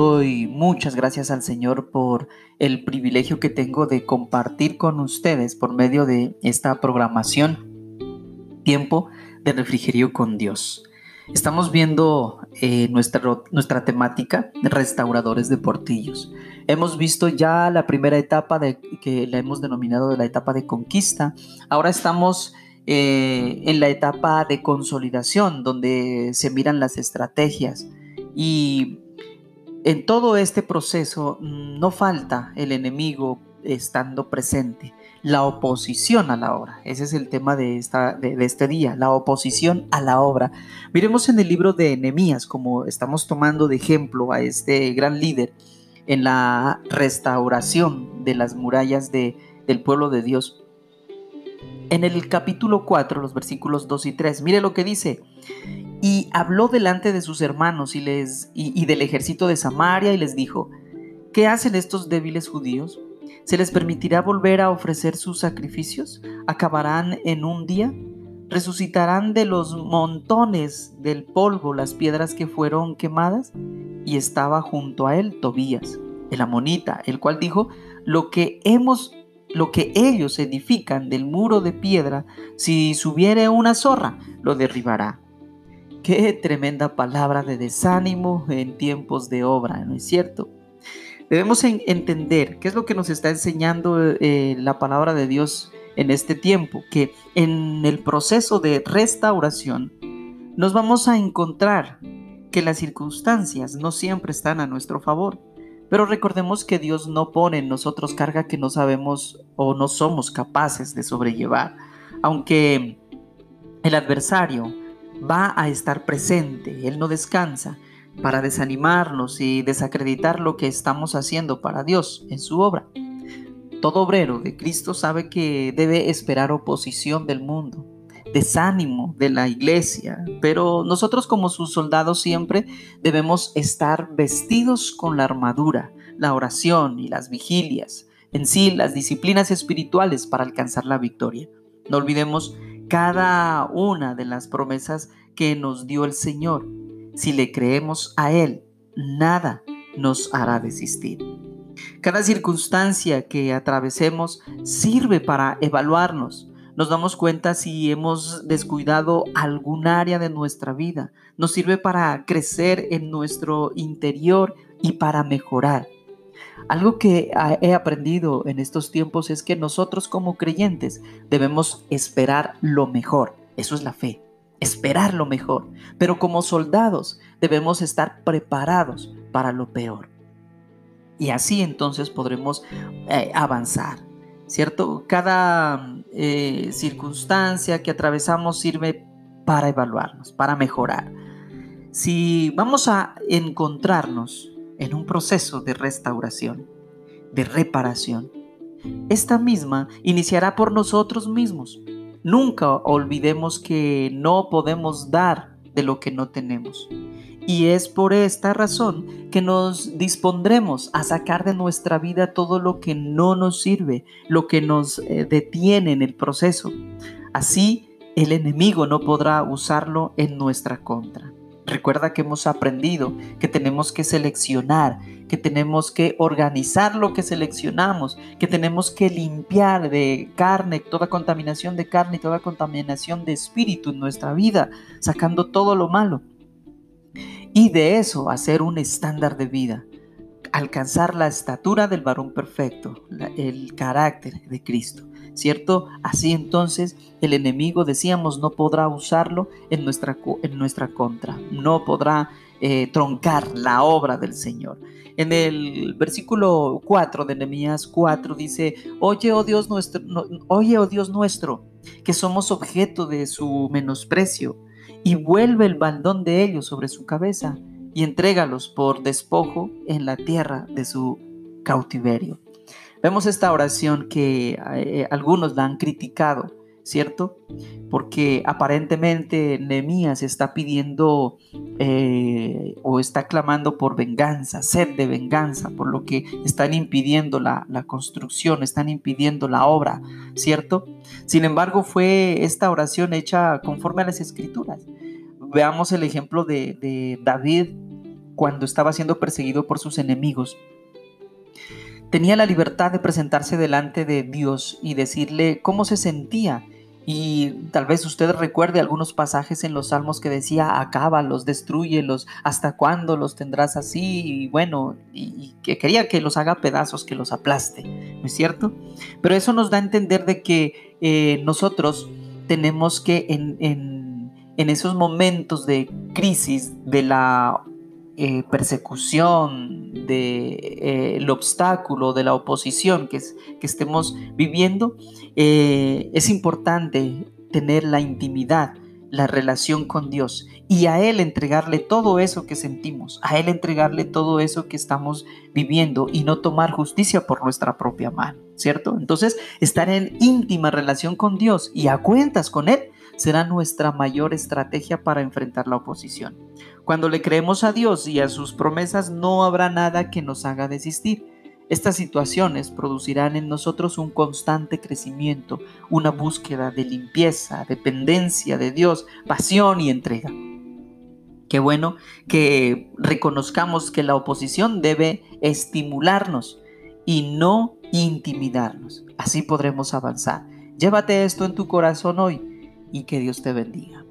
Doy muchas gracias al Señor por el privilegio que tengo de compartir con ustedes por medio de esta programación Tiempo de Refrigerio con Dios. Estamos viendo eh, nuestra, nuestra temática restauradores de portillos. Hemos visto ya la primera etapa que la hemos denominado de la etapa de conquista. Ahora estamos eh, en la etapa de consolidación, donde se miran las estrategias. Y en todo este proceso mm, no falta el enemigo estando presente, la oposición a la obra. Ese es el tema de, esta, de, este día, la oposición a la obra. Miremos en el libro de Nehemías, como estamos tomando de ejemplo a este gran líder en la restauración de las murallas de, del pueblo de Dios. En el capítulo 4, los versículos 2 y 3, mire lo que dice. Y habló delante de sus hermanos y, les, y, del ejército de Samaria y les dijo, ¿qué hacen estos débiles judíos? ¿Se les permitirá volver a ofrecer sus sacrificios? ¿Acabarán en un día? ¿Resucitarán de los montones del polvo las piedras que fueron quemadas? Y estaba junto a él Tobías, el amonita, el cual dijo, lo que hemos lo que ellos edifican del muro de piedra, si subiere una zorra, lo derribará. Qué tremenda palabra de desánimo en tiempos de obra, ¿no es cierto? Debemos entender qué es lo que nos está enseñando eh, la palabra de Dios en este tiempo, que en el proceso de restauración nos vamos a encontrar que las circunstancias no siempre están a nuestro favor. Pero recordemos que Dios no pone en nosotros carga que no sabemos o no somos capaces de sobrellevar. Aunque el adversario va a estar presente, Él no descansa para desanimarnos y desacreditar lo que estamos haciendo para Dios en su obra. Todo obrero de Cristo sabe que debe esperar oposición del mundo, desánimo de la iglesia, pero nosotros como sus soldados siempre debemos estar vestidos con la armadura, la oración y las vigilias, en sí las disciplinas espirituales para alcanzar la victoria. No olvidemos cada una de las promesas que nos dio el Señor. Si le creemos a Él, nada nos hará desistir. Cada circunstancia que atravesemos sirve para evaluarnos. Nos damos cuenta si hemos descuidado algún área de nuestra vida. Nos sirve para crecer en nuestro interior y para mejorar. Algo que he aprendido en estos tiempos es que nosotros como creyentes debemos esperar lo mejor. Eso es la fe, esperar lo mejor. Pero como soldados debemos estar preparados para lo peor. Y así entonces podremos eh, avanzar, ¿cierto? Cada eh, circunstancia que atravesamos sirve para evaluarnos, para mejorar. Si vamos a encontrarnos en un proceso de restauración, de reparación. Esta misma iniciará por nosotros mismos. Nunca olvidemos que no podemos dar de lo que no tenemos. Y es por esta razón que nos dispondremos a sacar de nuestra vida todo lo que no nos sirve, lo que nos eh, detiene en el proceso. Así el enemigo no podrá usarlo en nuestra contra. Recuerda que hemos aprendido que tenemos que seleccionar, que tenemos que organizar lo que seleccionamos, que tenemos que limpiar de carne, toda contaminación de carne y toda contaminación de espíritu en nuestra vida, sacando todo lo malo. Y de eso hacer un estándar de vida, alcanzar la estatura del varón perfecto, el carácter de Cristo. ¿cierto? Así entonces el enemigo, decíamos, no podrá usarlo en nuestra, en nuestra contra, no podrá eh, troncar la obra del Señor. En el versículo 4 de Nehemías 4 dice, oye, oh Dios nuestro, oye, oh Dios nuestro, que somos objeto de su menosprecio, y vuelve el baldón de ellos sobre su cabeza, y entrégalos por despojo en la tierra de su cautiverio. Vemos esta oración que eh, algunos la han criticado, ¿cierto? Porque aparentemente Nehemías está pidiendo eh, o está clamando por venganza, sed de venganza, por lo que están impidiendo la, construcción, están impidiendo la obra, ¿cierto? Sin embargo, fue esta oración hecha conforme a las escrituras. Veamos el ejemplo de, David cuando estaba siendo perseguido por sus enemigos, tenía la libertad de presentarse delante de Dios y decirle cómo se sentía. Y tal vez usted recuerde algunos pasajes en los salmos que decía, acábalos, destruyelos, hasta cuándo los tendrás así, y bueno, y, que quería que los haga pedazos, que los aplaste, ¿no es cierto? Pero eso nos da a entender de que eh, nosotros tenemos que esos momentos de crisis, de la eh, persecución, del de, eh, obstáculo, de la oposición que, que estemos viviendo, eh, es importante tener la intimidad, la relación con Dios y a Él entregarle todo eso que sentimos, a Él entregarle todo eso que estamos viviendo y no tomar justicia por nuestra propia mano, ¿cierto? Entonces, estar en íntima relación con Dios y a cuentas con Él será nuestra mayor estrategia para enfrentar la oposición. Cuando le creemos a Dios y a sus promesas, no habrá nada que nos haga desistir. Estas situaciones producirán en nosotros un constante crecimiento, una búsqueda de limpieza, dependencia de Dios, pasión y entrega. Qué bueno que reconozcamos que la oposición debe estimularnos y no intimidarnos. Así podremos avanzar. Llévate esto en tu corazón hoy y que Dios te bendiga.